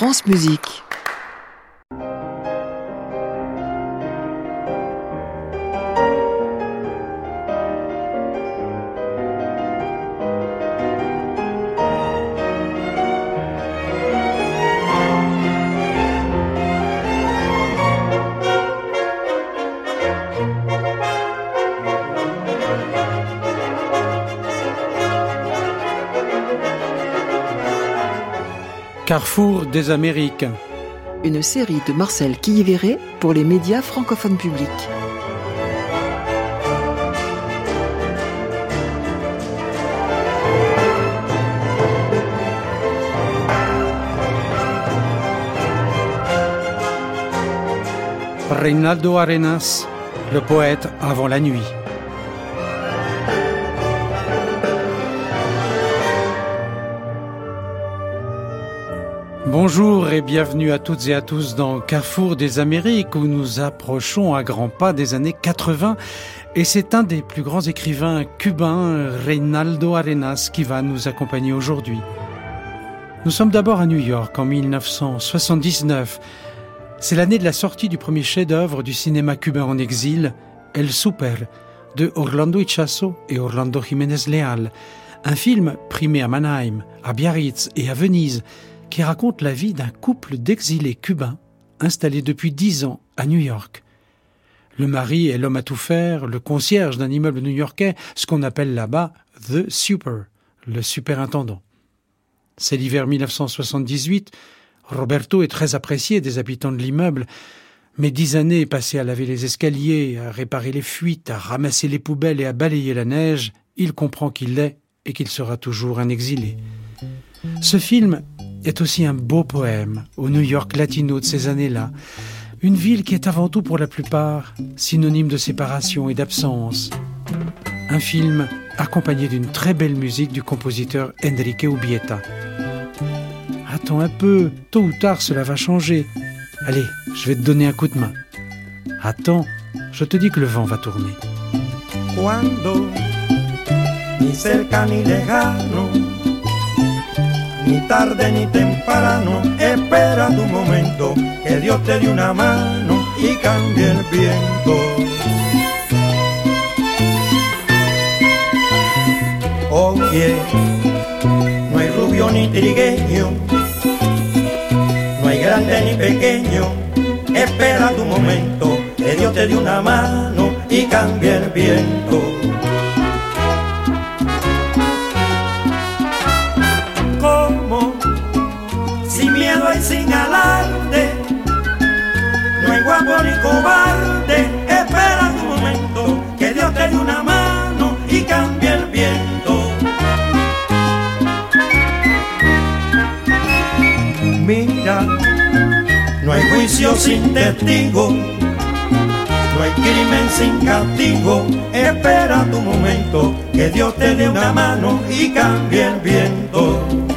France Musique. Carrefour des Amériques. Une série de Marcel Quilliveré pour les médias francophones publics. Reinaldo Arenas, le poète avant la nuit. Bonjour et bienvenue à toutes et à tous dans Carrefour des Amériques où nous approchons à grands pas des années 80 et c'est un des plus grands écrivains cubains, Reinaldo Arenas, qui va nous accompagner aujourd'hui. Nous sommes d'abord à New York en 1979. C'est l'année de la sortie du premier chef-d'œuvre du cinéma cubain en exil, El Super, de Orlando Ichazo et Orlando Jiménez Leal, un film primé à Mannheim, à Biarritz et à Venise, qui raconte la vie d'un couple d'exilés cubains installés depuis dix ans à New York. Le mari est l'homme à tout faire, le concierge d'un immeuble new-yorkais, ce qu'on appelle là-bas The Super, le superintendant. C'est l'hiver 1978. Roberto est très apprécié des habitants de l'immeuble, mais dix années passées à laver les escaliers, à réparer les fuites, à ramasser les poubelles et à balayer la neige, il comprend qu'il l'est et qu'il sera toujours un exilé. Ce film est aussi un beau poème au New York latino de ces années-là. Une ville qui est avant tout pour la plupart synonyme de séparation et d'absence. Un film accompagné d'une très belle musique du compositeur Enrique Ubieta. Attends un peu, tôt ou tard cela va changer. Allez, je vais te donner un coup de main. Attends, je te dis que le vent va tourner. Ni tarde ni temprano, espera tu momento, que Dios te dé una mano y cambie el viento. Oye, no hay rubio ni trigueño, no hay grande ni pequeño, espera tu momento, que Dios te dé una mano y cambie el viento. No hay guapo ni cobarde, espera un momento, que Dios te dé una mano y cambie el viento. Mira, no hay juicio sin testigo, no hay crimen sin castigo, espera tu momento, que Dios te dé una mano y cambie el viento.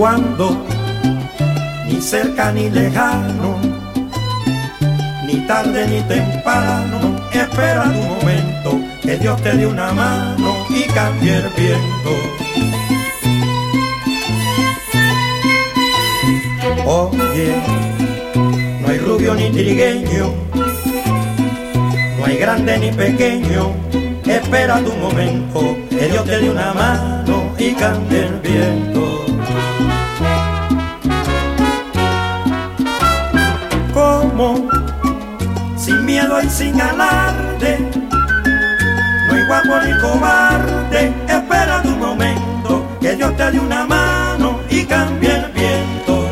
Cuando, ni cerca ni lejano, ni tarde ni temprano, espera tu momento, que Dios te dé una mano y cambie el viento. Oye, no hay rubio ni trigueño, no hay grande ni pequeño, espera tu momento, que Dios te dé una mano y cambie el viento. Sin miedo y sin alarde. No hay guapo ni cobarde, espera tu momento, que Dios te dé una mano y cambie el viento.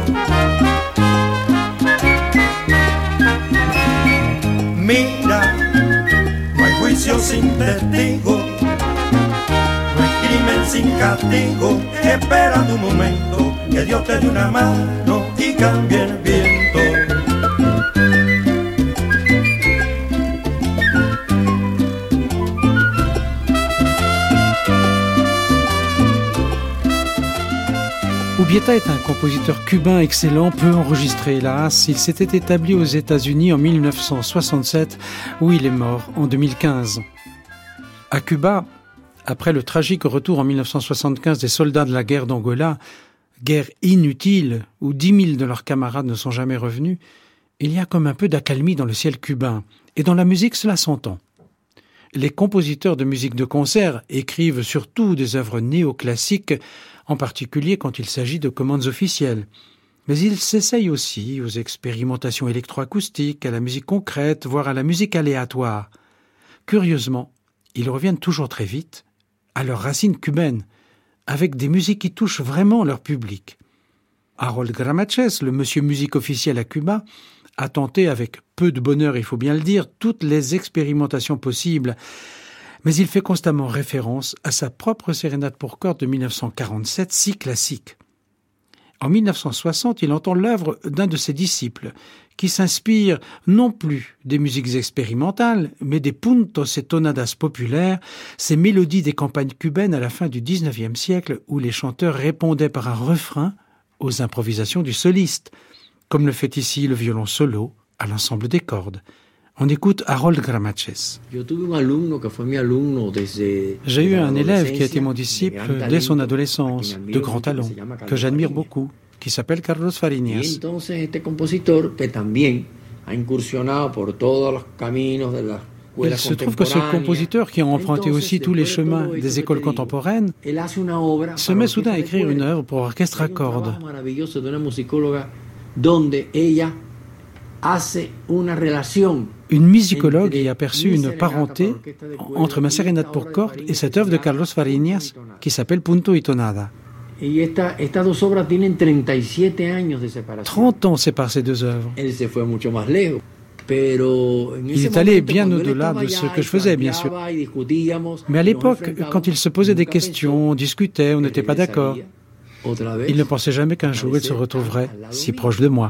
Mira, no hay juicio sin testigo, no hay crimen sin castigo, espera tu momento, que Dios te dé una mano y cambie el viento. Ubieta est un compositeur cubain excellent, peu enregistré hélas. Il s'était établi aux États-Unis en 1967 où il est mort en 2015. À Cuba, après le tragique retour en 1975 des soldats de la guerre d'Angola, guerre inutile où dix mille de leurs camarades ne sont jamais revenus, il y a comme un peu d'accalmie dans le ciel cubain, et dans la musique cela s'entend. Les compositeurs de musique de concert écrivent surtout des œuvres néoclassiques en particulier quand il s'agit de commandes officielles. Mais il s'essaye aussi aux expérimentations électroacoustiques, à la musique concrète, voire à la musique aléatoire. Curieusement, ils reviennent toujours très vite à leurs racines cubaines, avec des musiques qui touchent vraiment leur public. Harold Gramaches, le monsieur musique officiel à Cuba, a tenté avec peu de bonheur, il faut bien le dire, toutes les expérimentations possibles, mais il fait constamment référence à sa propre sérénade pour cordes de 1947, si classique. En 1960, il entend l'œuvre d'un de ses disciples, qui s'inspire non plus des musiques expérimentales, mais des puntos et tonadas populaires, ces mélodies des campagnes cubaines à la fin du XIXe siècle où les chanteurs répondaient par un refrain aux improvisations du soliste, comme le fait ici le violon solo à l'ensemble des cordes. On écoute Harold Gramaches. J'ai eu un élève qui a été mon disciple dès son adolescence, de grand talent, que j'admire beaucoup, qui s'appelle Carlos Fariñas. Il se trouve que ce compositeur qui a emprunté aussi tous les chemins des écoles contemporaines se met soudain à écrire une œuvre pour orchestre à cordes une musicologue y a perçu une parenté entre ma sérénade pour cordes et cette œuvre de Carlos Fariñas qui s'appelle Punto y Tonada. 30 ans séparent ces deux œuvres. Il est allé bien au-delà de ce que je faisais, bien sûr. Mais à l'époque, quand il se posait des questions, on discutait, on n'était pas d'accord, il ne pensait jamais qu'un jour il se retrouverait si proche de moi.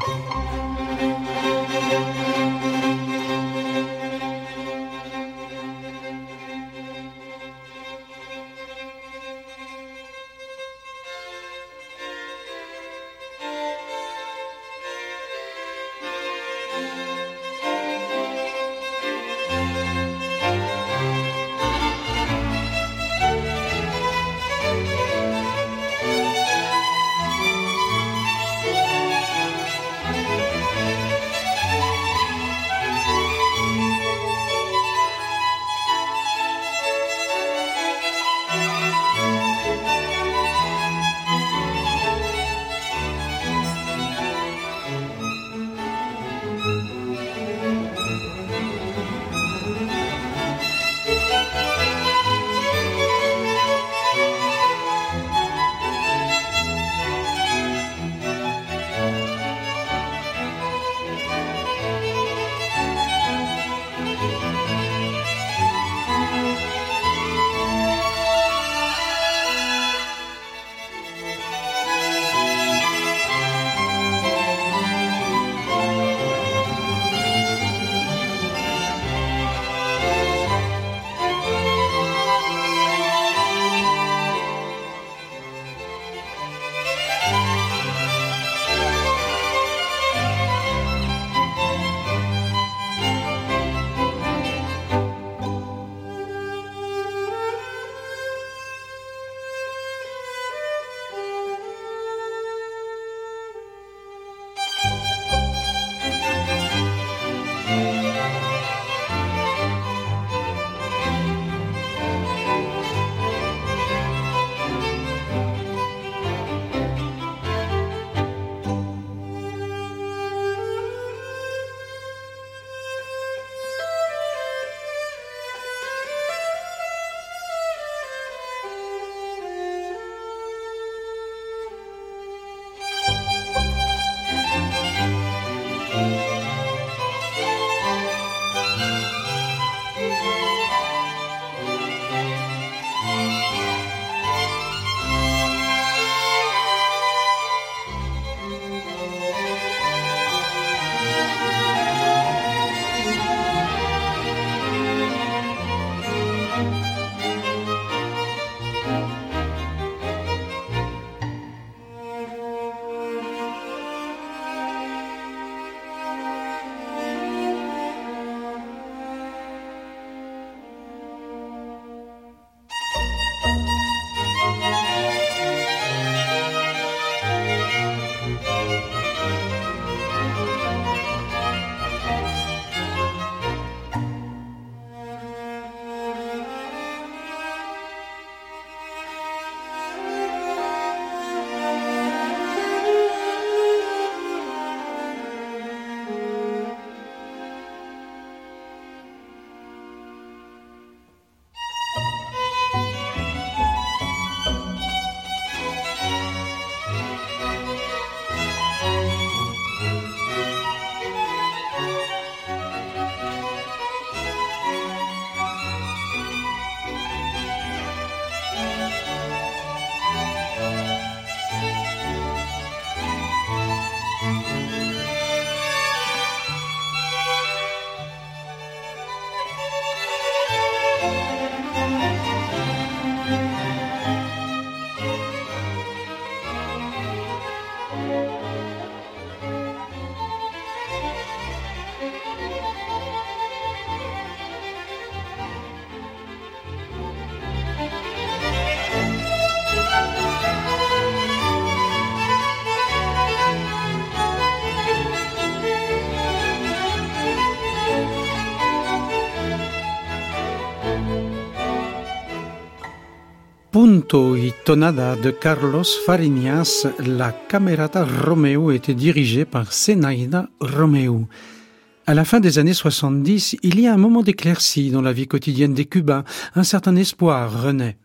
Contrapunto y tonada de Carlos Fariñas, la Camerata Romeo était dirigée par Senaida Romeo. À la fin des années 70, il y a un moment d'éclaircie dans la vie quotidienne des Cubains. Un certain espoir renaît.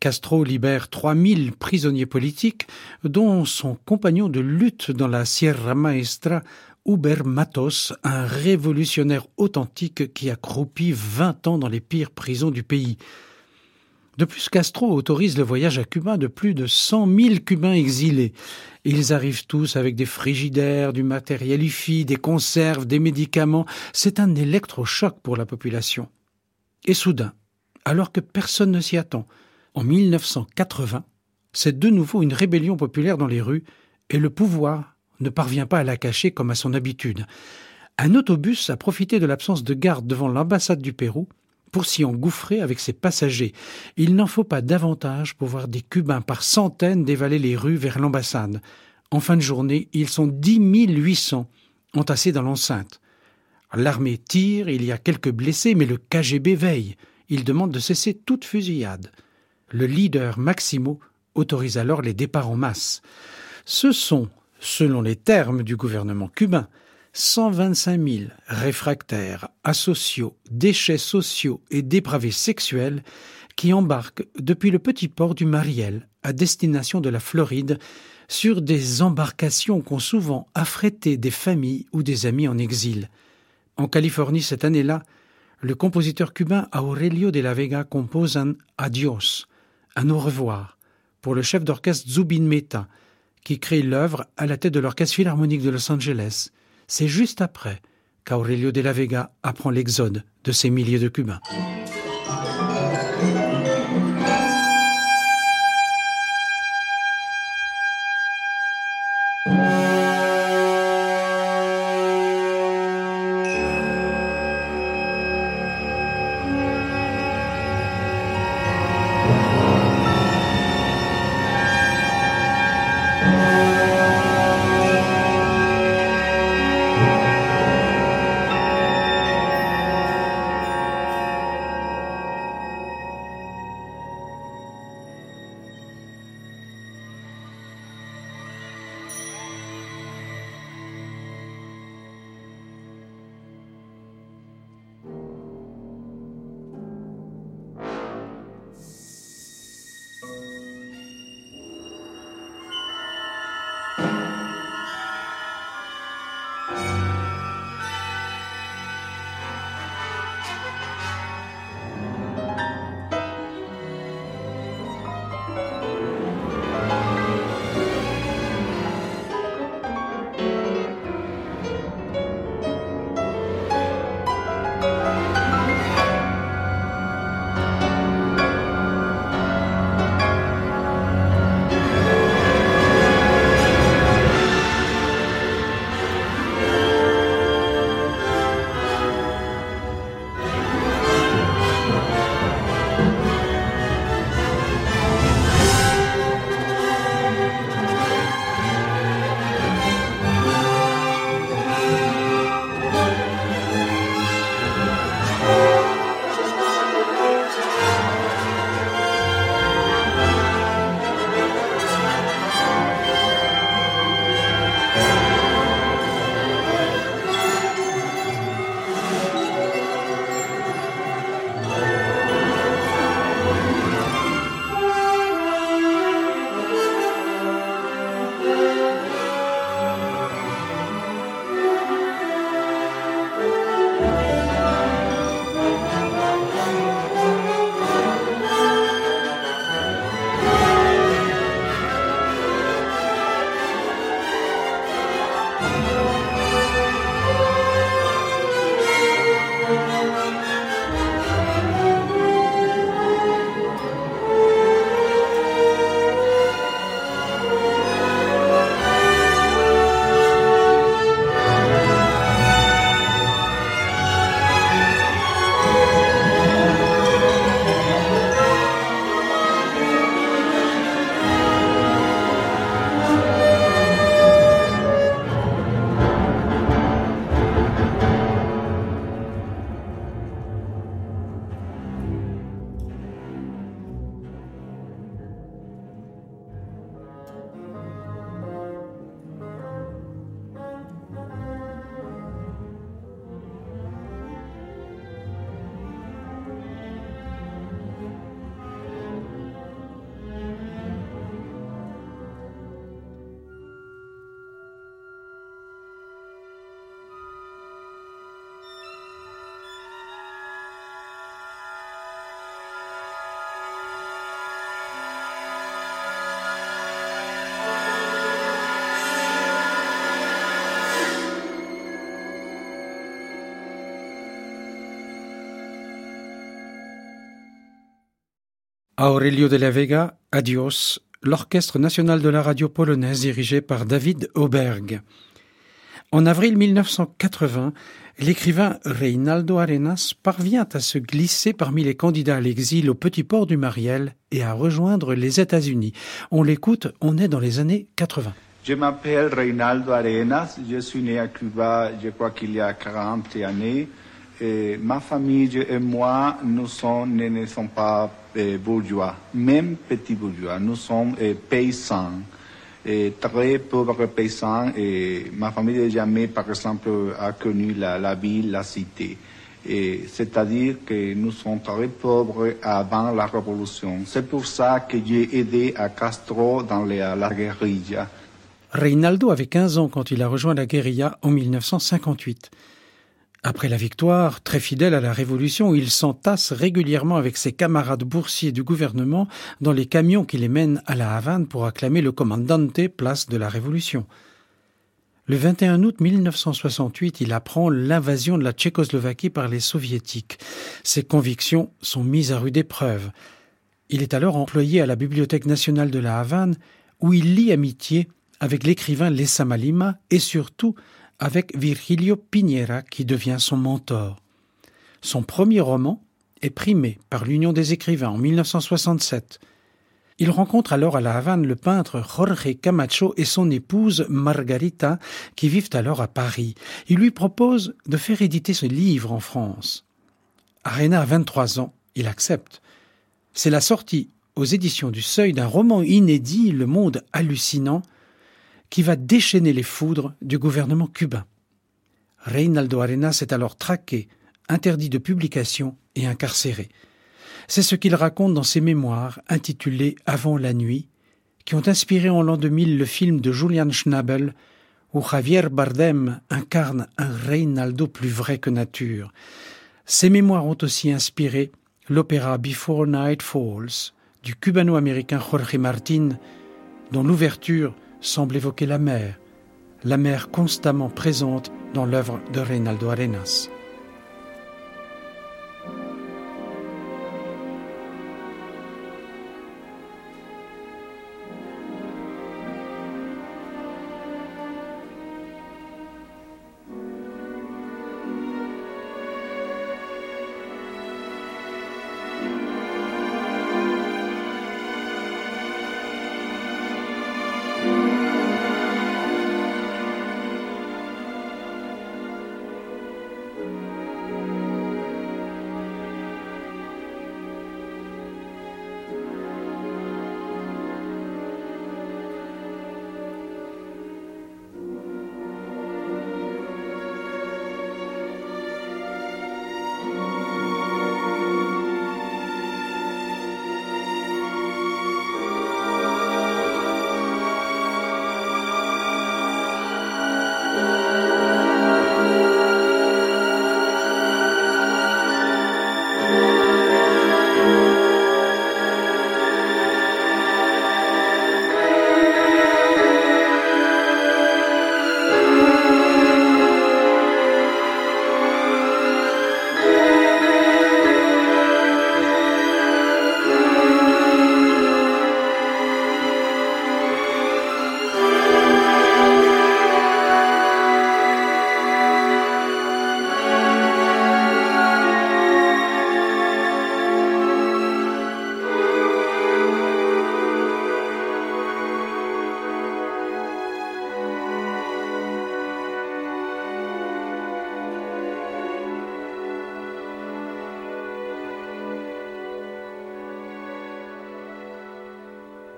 Castro libère 3000 prisonniers politiques, dont son compagnon de lutte dans la Sierra Maestra, Uber Matos, un révolutionnaire authentique qui a croupi 20 ans dans les pires prisons du pays. De plus, Castro autorise le voyage à Cuba de plus de 100 000 Cubains exilés. Ils arrivent tous avec des frigidaires, du matériel IFI, des conserves, des médicaments. C'est un électrochoc pour la population. Et soudain, alors que personne ne s'y attend, en 1980, c'est de nouveau une rébellion populaire dans les rues et le pouvoir ne parvient pas à la cacher comme à son habitude. Un autobus a profité de l'absence de garde devant l'ambassade du Pérou pour s'y engouffrer avec ses passagers. Il n'en faut pas davantage pour voir des Cubains par centaines dévaler les rues vers l'ambassade. En fin de journée, ils sont 10 800 entassés dans l'enceinte. L'armée tire, il y a quelques blessés, mais le KGB veille. Il demande de cesser toute fusillade. Le leader Maximo autorise alors les départs en masse. Ce sont, selon les termes du gouvernement cubain, 125 000 réfractaires, asociaux, déchets sociaux et dépravés sexuels qui embarquent depuis le petit port du Mariel à destination de la Floride sur des embarcations qu'ont souvent affrété des familles ou des amis en exil. En Californie cette année-là, le compositeur cubain Aurelio de la Vega compose un Adios, un au revoir, pour le chef d'orchestre Zubin Mehta, qui crée l'œuvre à la tête de l'Orchestre philharmonique de Los Angeles. C'est juste après qu'Aurelio de la Vega apprend l'exode de ces milliers de Cubains. Aurelio de la Vega, Adios, l'Orchestre national de la radio polonaise dirigé par David Auberg. En avril 1980, l'écrivain Reinaldo Arenas parvient à se glisser parmi les candidats à l'exil au petit port du Mariel et à rejoindre les États-Unis. On l'écoute, on est dans les années 80. Je m'appelle Reinaldo Arenas, je suis né à Cuba, je crois qu'il y a 40 années. Ma famille et moi, nous ne sommes pas eh, bourgeois, même petits bourgeois, nous sommes eh, paysans très pauvres paysans ma famille n'a jamais, par exemple, connu la, ville, la cité. C'est-à-dire que nous sommes très pauvres avant la révolution. C'est pour ça que j'ai aidé à Castro dans la, la guérilla. Reinaldo avait 15 ans quand il a rejoint la guérilla en 1958. Après la victoire, très fidèle à la Révolution, il s'entasse régulièrement avec ses camarades boursiers du gouvernement dans les camions qui les mènent à la Havane pour acclamer le commandante place de la Révolution. Le 21 août 1968, il apprend l'invasion de la Tchécoslovaquie par les soviétiques. Ses convictions sont mises à rude épreuve. Il est alors employé à la Bibliothèque nationale de la Havane, où il lie amitié avec l'écrivain Lessa Malima et surtout avec Virgilio Piñera qui devient son mentor. Son premier roman est primé par l'Union des écrivains en 1967. Il rencontre alors à La Havane le peintre Jorge Camacho et son épouse Margarita qui vivent alors à Paris. Il lui propose de faire éditer ce livre en France. Arena a 23 ans, il accepte. C'est la sortie aux éditions du Seuil d'un roman inédit, Le Monde hallucinant, qui va déchaîner les foudres du gouvernement cubain. Reinaldo Arenas est alors traqué, interdit de publication et incarcéré. C'est ce qu'il raconte dans ses mémoires intitulés Avant la nuit, qui ont inspiré en l'an 2000 le film de Julian Schnabel, où Javier Bardem incarne un Reinaldo plus vrai que nature. Ces mémoires ont aussi inspiré l'opéra Before Night Falls du cubano-américain Jorge Martin, dont l'ouverture semble évoquer la mer, la mer constamment présente dans l'œuvre de Reinaldo Arenas.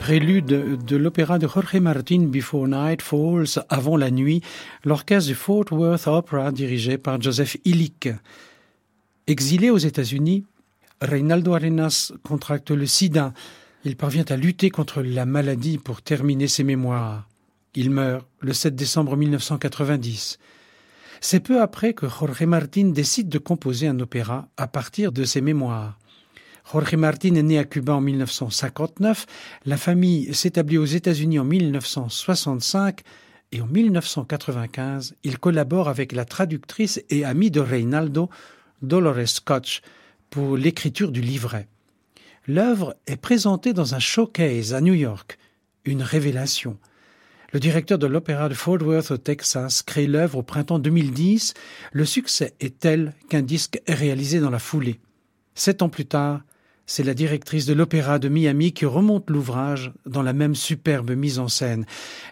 Prélude de l'opéra de Jorge Martin Before Night Falls, avant la nuit, l'orchestre du Fort Worth Opera dirigé par Joseph Illich. Exilé aux États-Unis, Reinaldo Arenas contracte le sida. Il parvient à lutter contre la maladie pour terminer ses mémoires. Il meurt le 7 décembre 1990. C'est peu après que Jorge Martin décide de composer un opéra à partir de ses mémoires. Jorge Martin est né à Cuba en 1959. La famille s'établit aux États-Unis en 1965 et en 1995, il collabore avec la traductrice et amie de Reinaldo, Dolores Scotch, pour l'écriture du livret. L'œuvre est présentée dans un showcase à New York, une révélation. Le directeur de l'opéra de Fort Worth au Texas crée l'œuvre au printemps 2010. Le succès est tel qu'un disque est réalisé dans la foulée. Sept ans plus tard, c'est la directrice de l'opéra de Miami qui remonte l'ouvrage dans la même superbe mise en scène.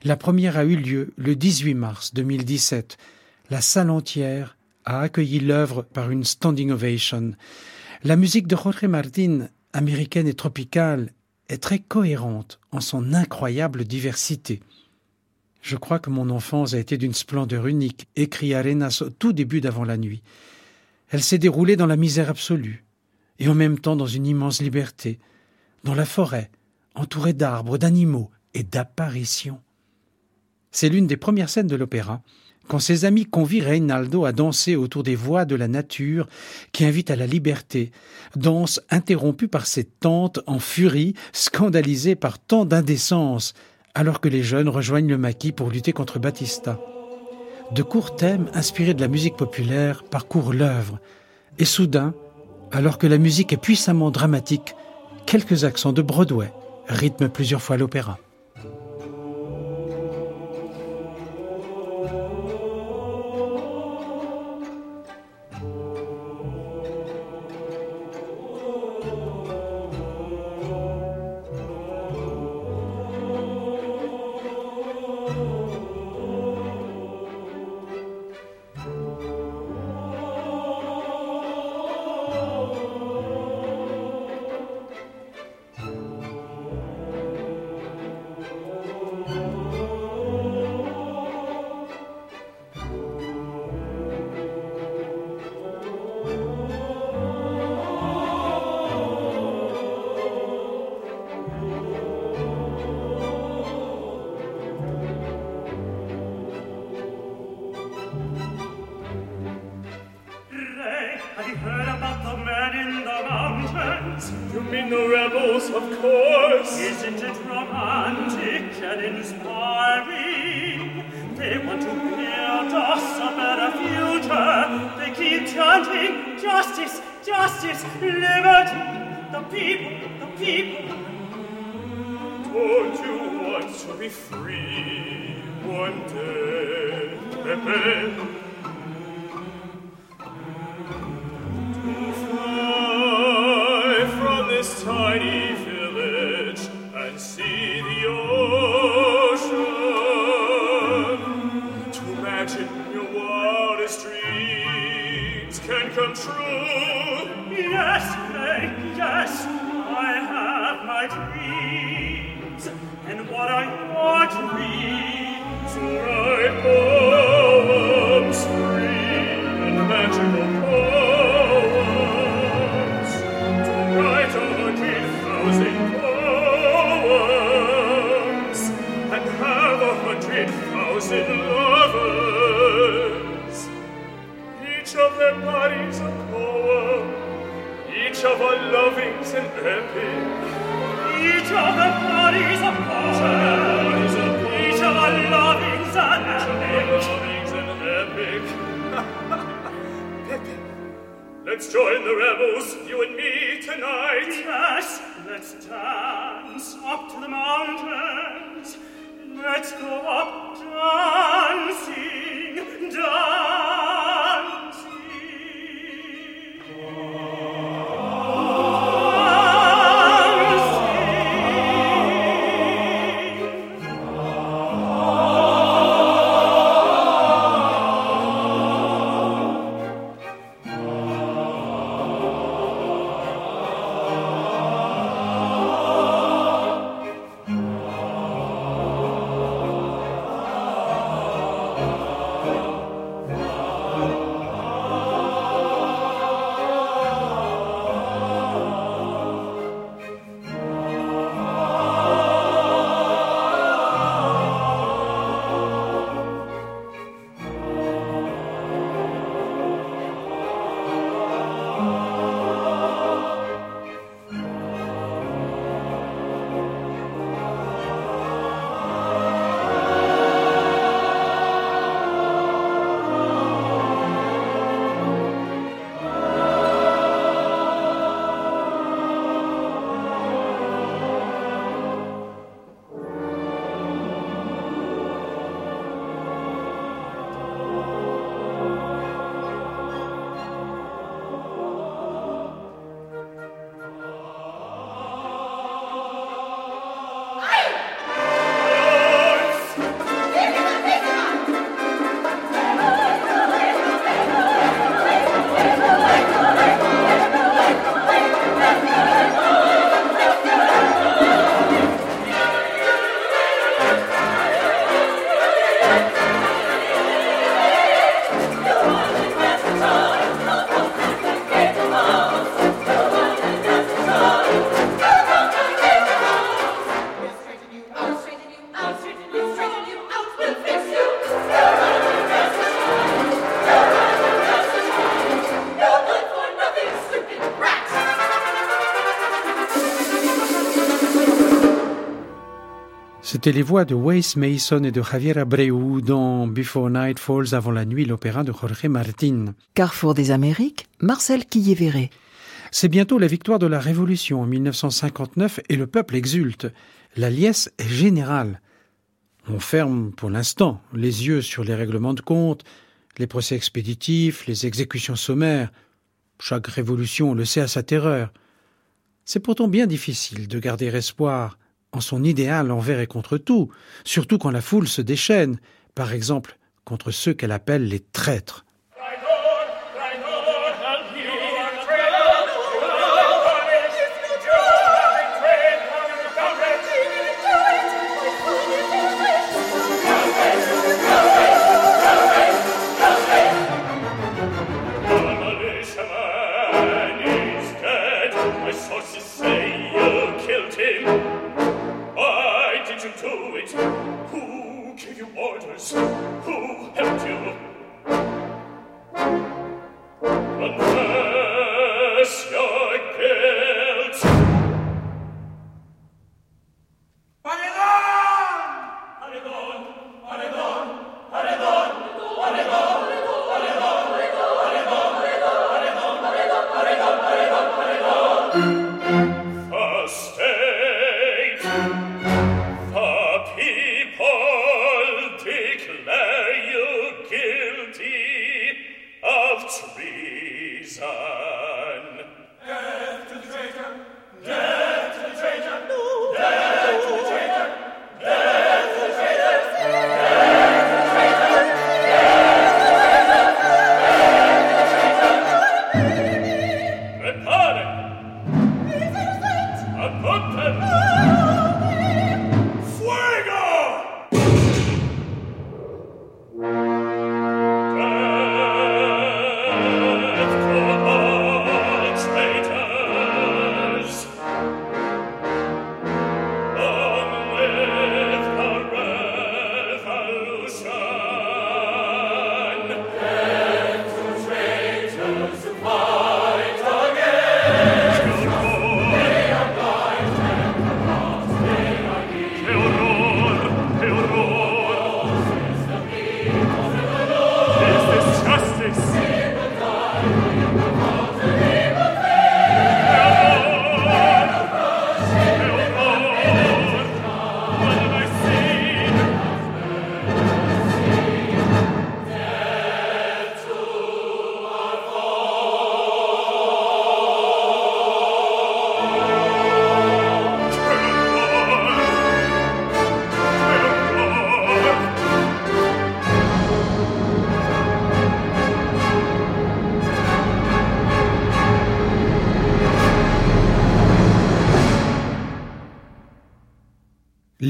La première a eu lieu le 18 mars 2017. La salle entière a accueilli l'œuvre par une standing ovation. La musique de Jorge Martin, américaine et tropicale, est très cohérente en son incroyable diversité. Je crois que mon enfance a été d'une splendeur unique, écrit Arenas au tout début d'avant la nuit. Elle s'est déroulée dans la misère absolue, et en même temps dans une immense liberté, dans la forêt, entourée d'arbres, d'animaux et d'apparitions. C'est l'une des premières scènes de l'opéra, quand ses amis convient Reynaldo à danser autour des voix de la nature qui invitent à la liberté, danse interrompue par ses tantes en furie, scandalisées par tant d'indécence, alors que les jeunes rejoignent le maquis pour lutter contre Batista. De courts thèmes inspirés de la musique populaire parcourent l'œuvre, et soudain, alors que la musique est puissamment dramatique, quelques accents de Broadway rythment plusieurs fois l'opéra. memories of power, each of our lovings and epic. Each of the memories of power, each of our lovings and epic. Pepe. Let's join the rebels, you and me, tonight. Yes, let's dance up to the mountains. Let's go up dancing, dancing. C'était les voix de Wes Mason et de Javier Abreu dans Before Night Falls avant la nuit, l'opéra de Jorge Martin. Carrefour des Amériques, Marcel Quillévéré. C'est bientôt la victoire de la Révolution en 1959 et le peuple exulte. La liesse est générale. On ferme pour l'instant les yeux sur les règlements de compte, les procès expéditifs, les exécutions sommaires. Chaque révolution le sait à sa terreur. C'est pourtant bien difficile de garder espoir en son idéal envers et contre tout, surtout quand la foule se déchaîne, par exemple contre ceux qu'elle appelle les traîtres. shall do it. Who can you orders? Who helped you?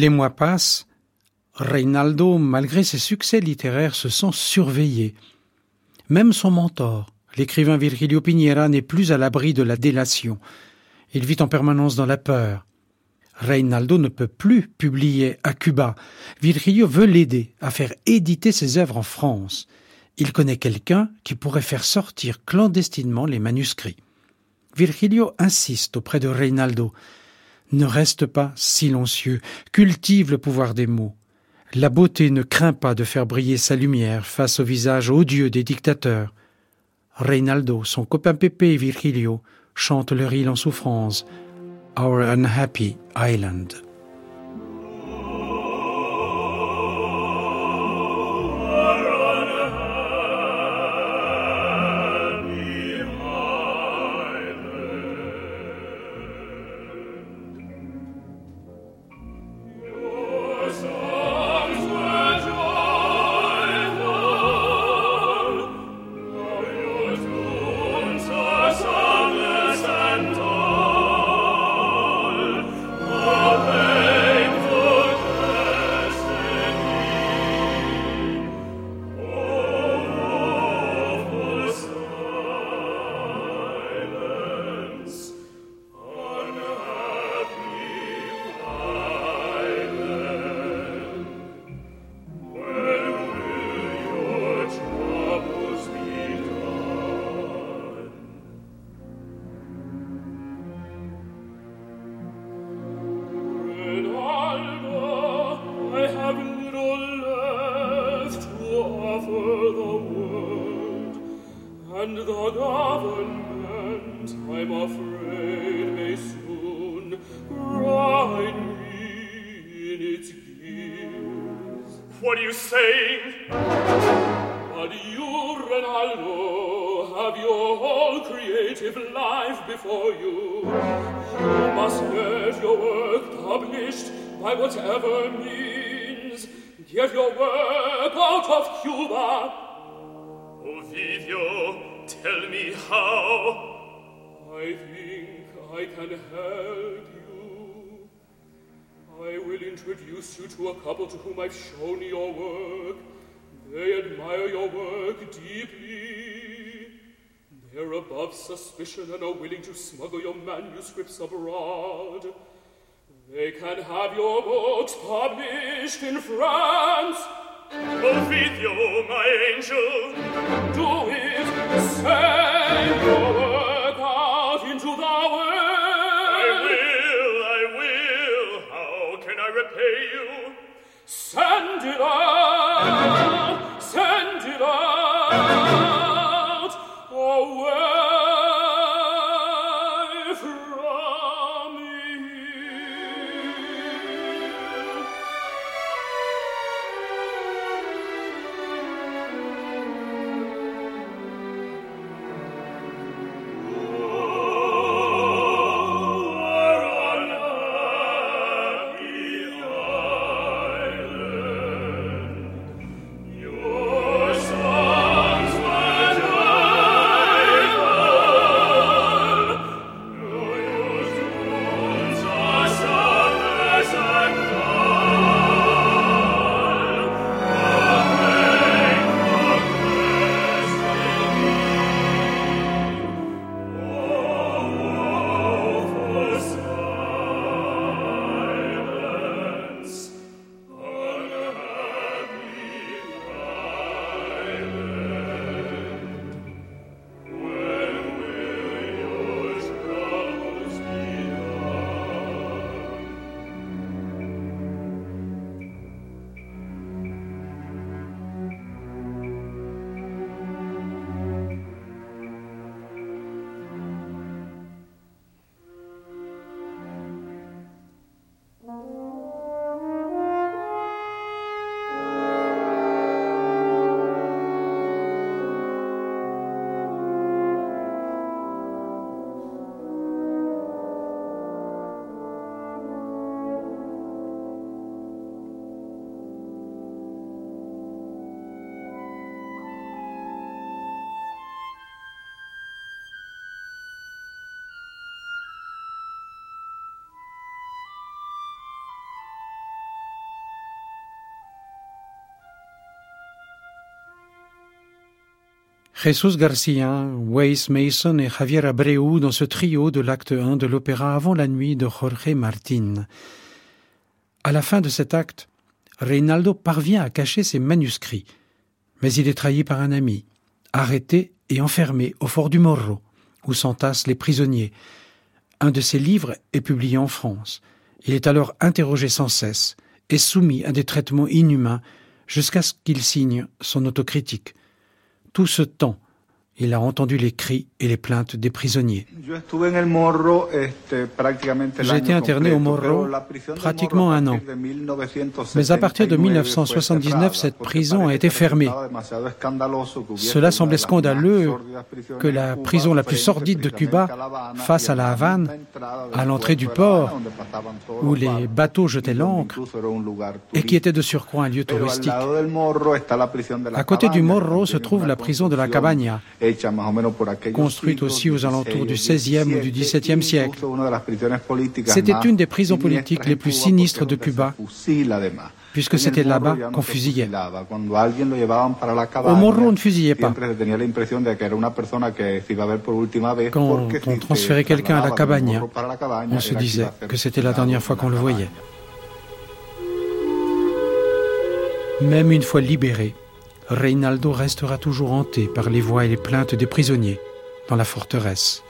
Les mois passent. Reinaldo, malgré ses succès littéraires, se sent surveillé. Même son mentor, l'écrivain Virgilio Piñera, n'est plus à l'abri de la délation. Il vit en permanence dans la peur. Reinaldo ne peut plus publier à Cuba. Virgilio veut l'aider à faire éditer ses œuvres en France. Il connaît quelqu'un qui pourrait faire sortir clandestinement les manuscrits. Virgilio insiste auprès de Reinaldo. Ne reste pas silencieux, cultive le pouvoir des mots. La beauté ne craint pas de faire briller sa lumière face au visage odieux des dictateurs. Reynaldo, son copain Pépé et Virgilio chantent leur île en souffrance, Our Unhappy Island. Shown your work. They admire your work deeply. They're above suspicion and are willing to smuggle your manuscripts abroad. They can have your books published in France. Ovidio, my angel, do it. Send your Scendi là! Jesus Garcia, Weiss Mason et Javier Abreu dans ce trio de l'acte 1 de l'opéra Avant la nuit de Jorge Martin. À la fin de cet acte, Reynaldo parvient à cacher ses manuscrits, mais il est trahi par un ami, arrêté et enfermé au fort du Morro, où s'entassent les prisonniers. Un de ses livres est publié en France. Il est alors interrogé sans cesse et soumis à des traitements inhumains jusqu'à ce qu'il signe son autocritique. Tout ce temps, il a entendu les cris et les plaintes des prisonniers. J'ai été interné au Morro pratiquement un an. Mais à partir de 1979, cette prison a été fermée. Cela semblait scandaleux que la prison la plus sordide de Cuba, face à la Havane, à l'entrée du port, où les bateaux jetaient l'ancre, et qui était de surcroît un lieu touristique. À côté du Morro se trouve la prison de la Cabana construite aussi aux alentours du XVIe ou du XVIIe siècle. C'était une des prisons politiques les plus sinistres de Cuba, puisque c'était là-bas qu'on fusillait. Au Morro, on ne fusillait pas. Quand on transférait quelqu'un à la cabane, on se disait que c'était la dernière fois qu'on le voyait. Même une fois libéré, Reynaldo restera toujours hanté par les voix et les plaintes des prisonniers dans la forteresse.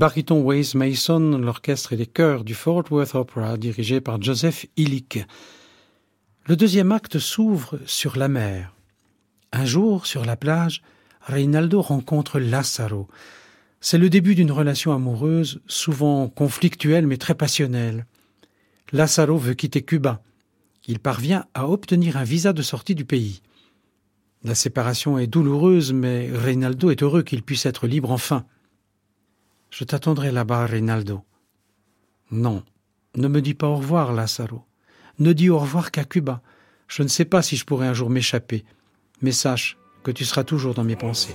Baryton Wes Mason, l'orchestre et les chœurs du Fort Worth Opera, dirigé par Joseph Illich. Le deuxième acte s'ouvre sur la mer. Un jour, sur la plage, Reinaldo rencontre Lazzaro. C'est le début d'une relation amoureuse, souvent conflictuelle mais très passionnelle. Lazzaro veut quitter Cuba. Il parvient à obtenir un visa de sortie du pays. La séparation est douloureuse, mais Reinaldo est heureux qu'il puisse être libre enfin. Je t'attendrai là-bas, Rinaldo. Non, ne me dis pas au revoir, Lazaro. Ne dis au revoir qu'à Cuba. Je ne sais pas si je pourrai un jour m'échapper, mais sache que tu seras toujours dans mes pensées.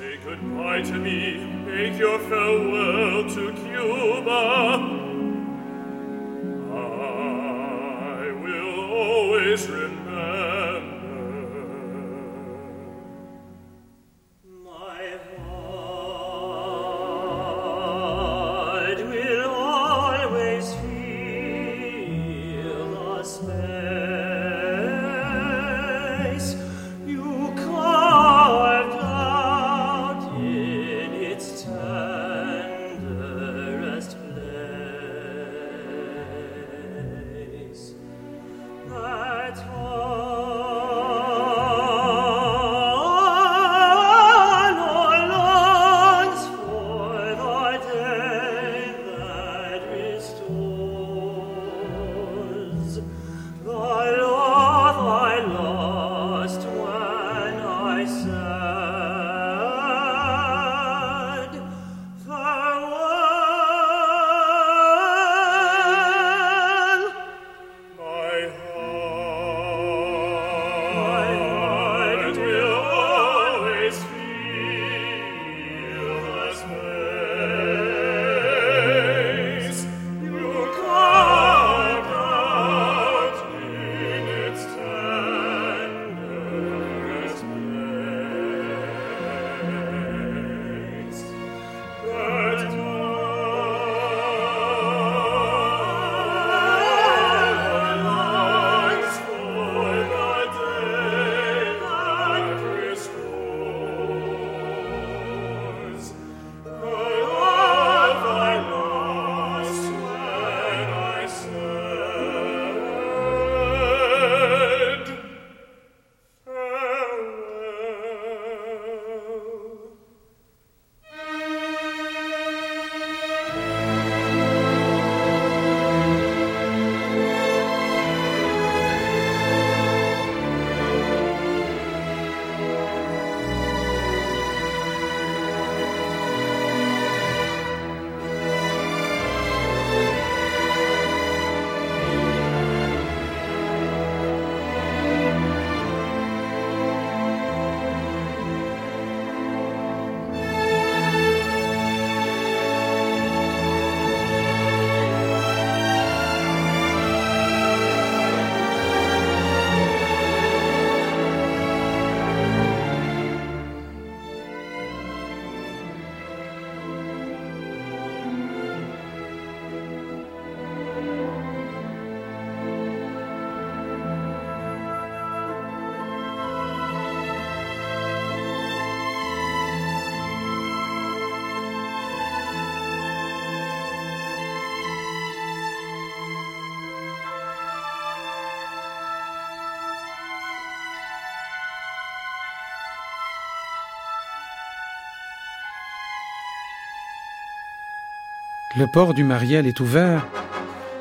Le port du Mariel est ouvert,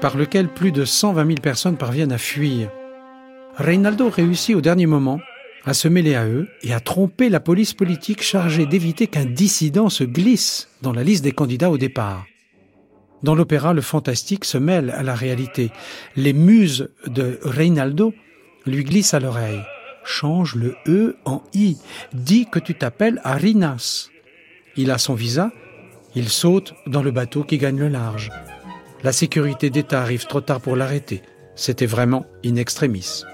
par lequel plus de 120 000 personnes parviennent à fuir. Reynaldo réussit au dernier moment à se mêler à eux et à tromper la police politique chargée d'éviter qu'un dissident se glisse dans la liste des candidats au départ. Dans l'opéra, le fantastique se mêle à la réalité. Les muses de Reynaldo lui glissent à l'oreille. Change le E en I. Dis que tu t'appelles Arinas. Il a son visa. Il saute dans le bateau qui gagne le large. La sécurité d'État arrive trop tard pour l'arrêter. C'était vraiment in extremis.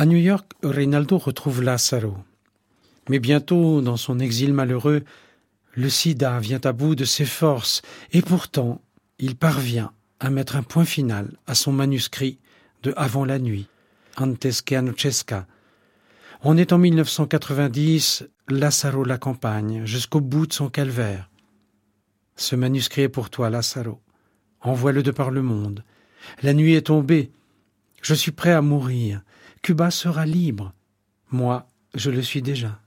À New York, Reynaldo retrouve Lazzaro. Mais bientôt, dans son exil malheureux, le sida vient à bout de ses forces, et pourtant, il parvient à mettre un point final à son manuscrit de Avant la nuit, Antes que. On est en 1990, Lazzaro l'accompagne jusqu'au bout de son calvaire. Ce manuscrit est pour toi, Lazzaro. Envoie-le de par le monde. La nuit est tombée. Je suis prêt à mourir. Cuba sera libre. Moi, je le suis déjà.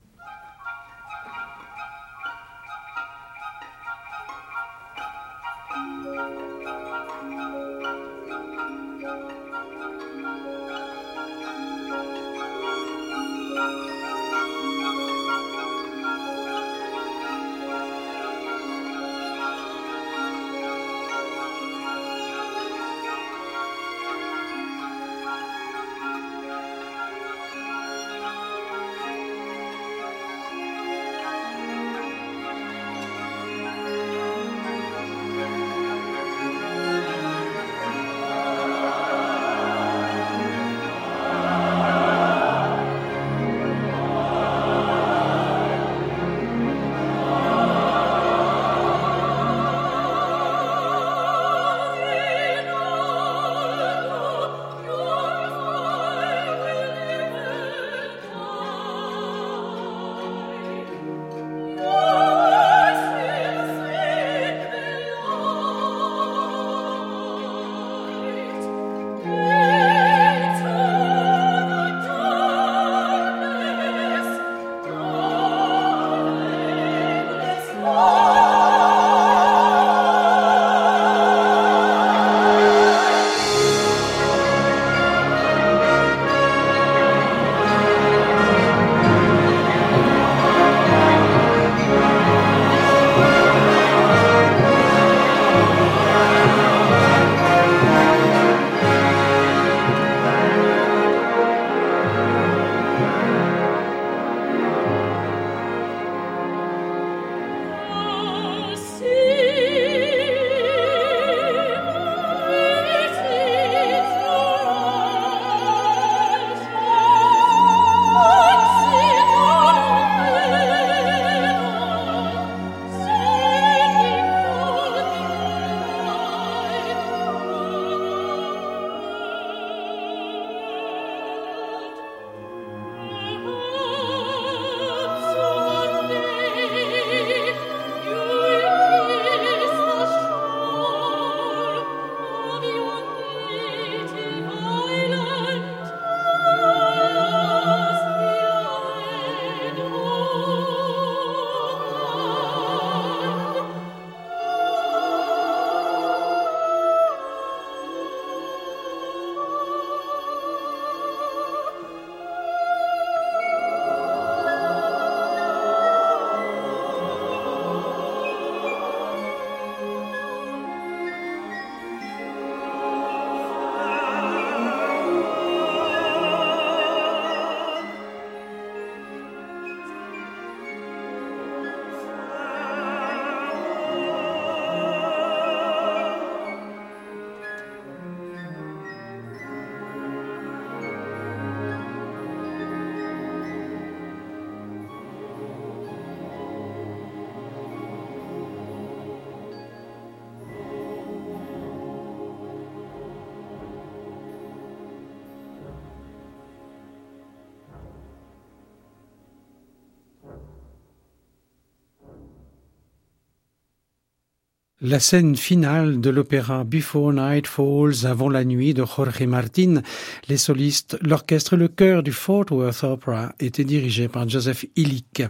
La scène finale de l'opéra Before Night Falls, avant la nuit de Jorge Martin, les solistes, l'orchestre, le chœur du Fort Worth Opera était dirigé par Joseph Illich.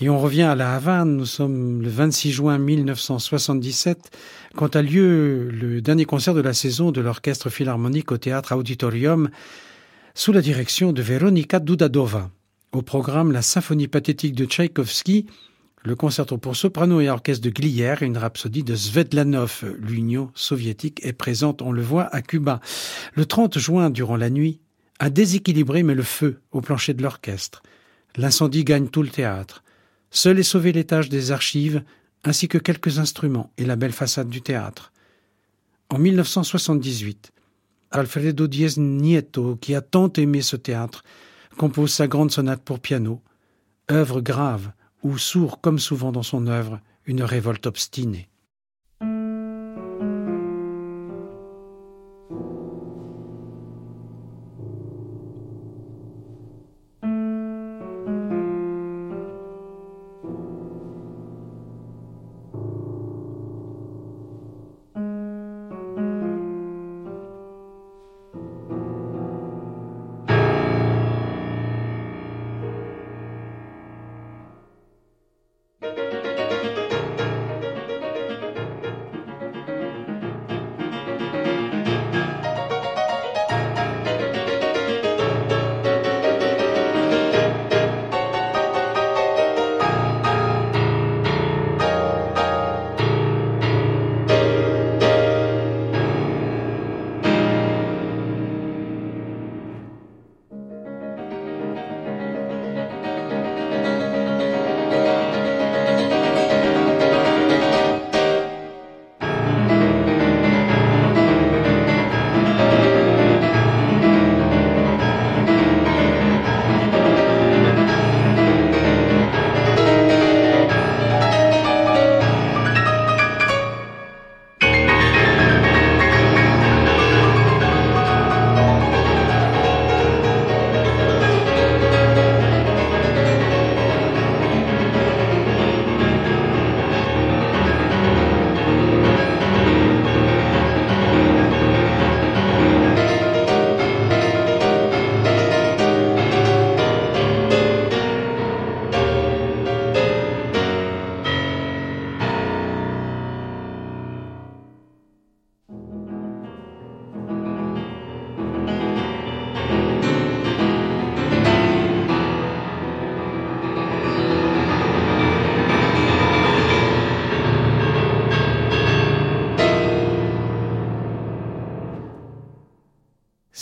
Et on revient à la Havane, nous sommes le 26 juin 1977, quand a lieu le dernier concert de la saison de l'orchestre philharmonique au théâtre Auditorium, sous la direction de Veronika Dudadova. Au programme, la symphonie pathétique de Tchaïkovski, le concerto pour soprano et orchestre de Glière et une rhapsodie de Svedlanov. L'Union soviétique est présente, on le voit, à Cuba. Le 30 juin, durant la nuit, un déséquilibré met le feu au plancher de l'orchestre. L'incendie gagne tout le théâtre. Seul est sauvé l'étage des archives, ainsi que quelques instruments et la belle façade du théâtre. En 1978, Alfredo Diez Nieto, qui a tant aimé ce théâtre, compose sa grande sonate pour piano, œuvre grave, ou sourd comme souvent dans son œuvre, une révolte obstinée.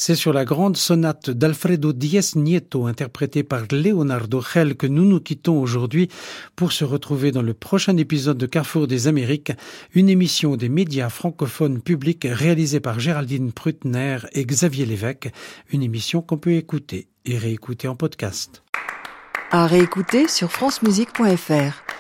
C'est sur la grande sonate d'Alfredo Diez Nieto, interprétée par Leonardo Gel, que nous nous quittons aujourd'hui pour se retrouver dans le prochain épisode de Carrefour des Amériques, une émission des médias francophones publics réalisée par Géraldine Prutner et Xavier Lévesque, une émission qu'on peut écouter et réécouter en podcast. À réécouter sur francemusique.fr.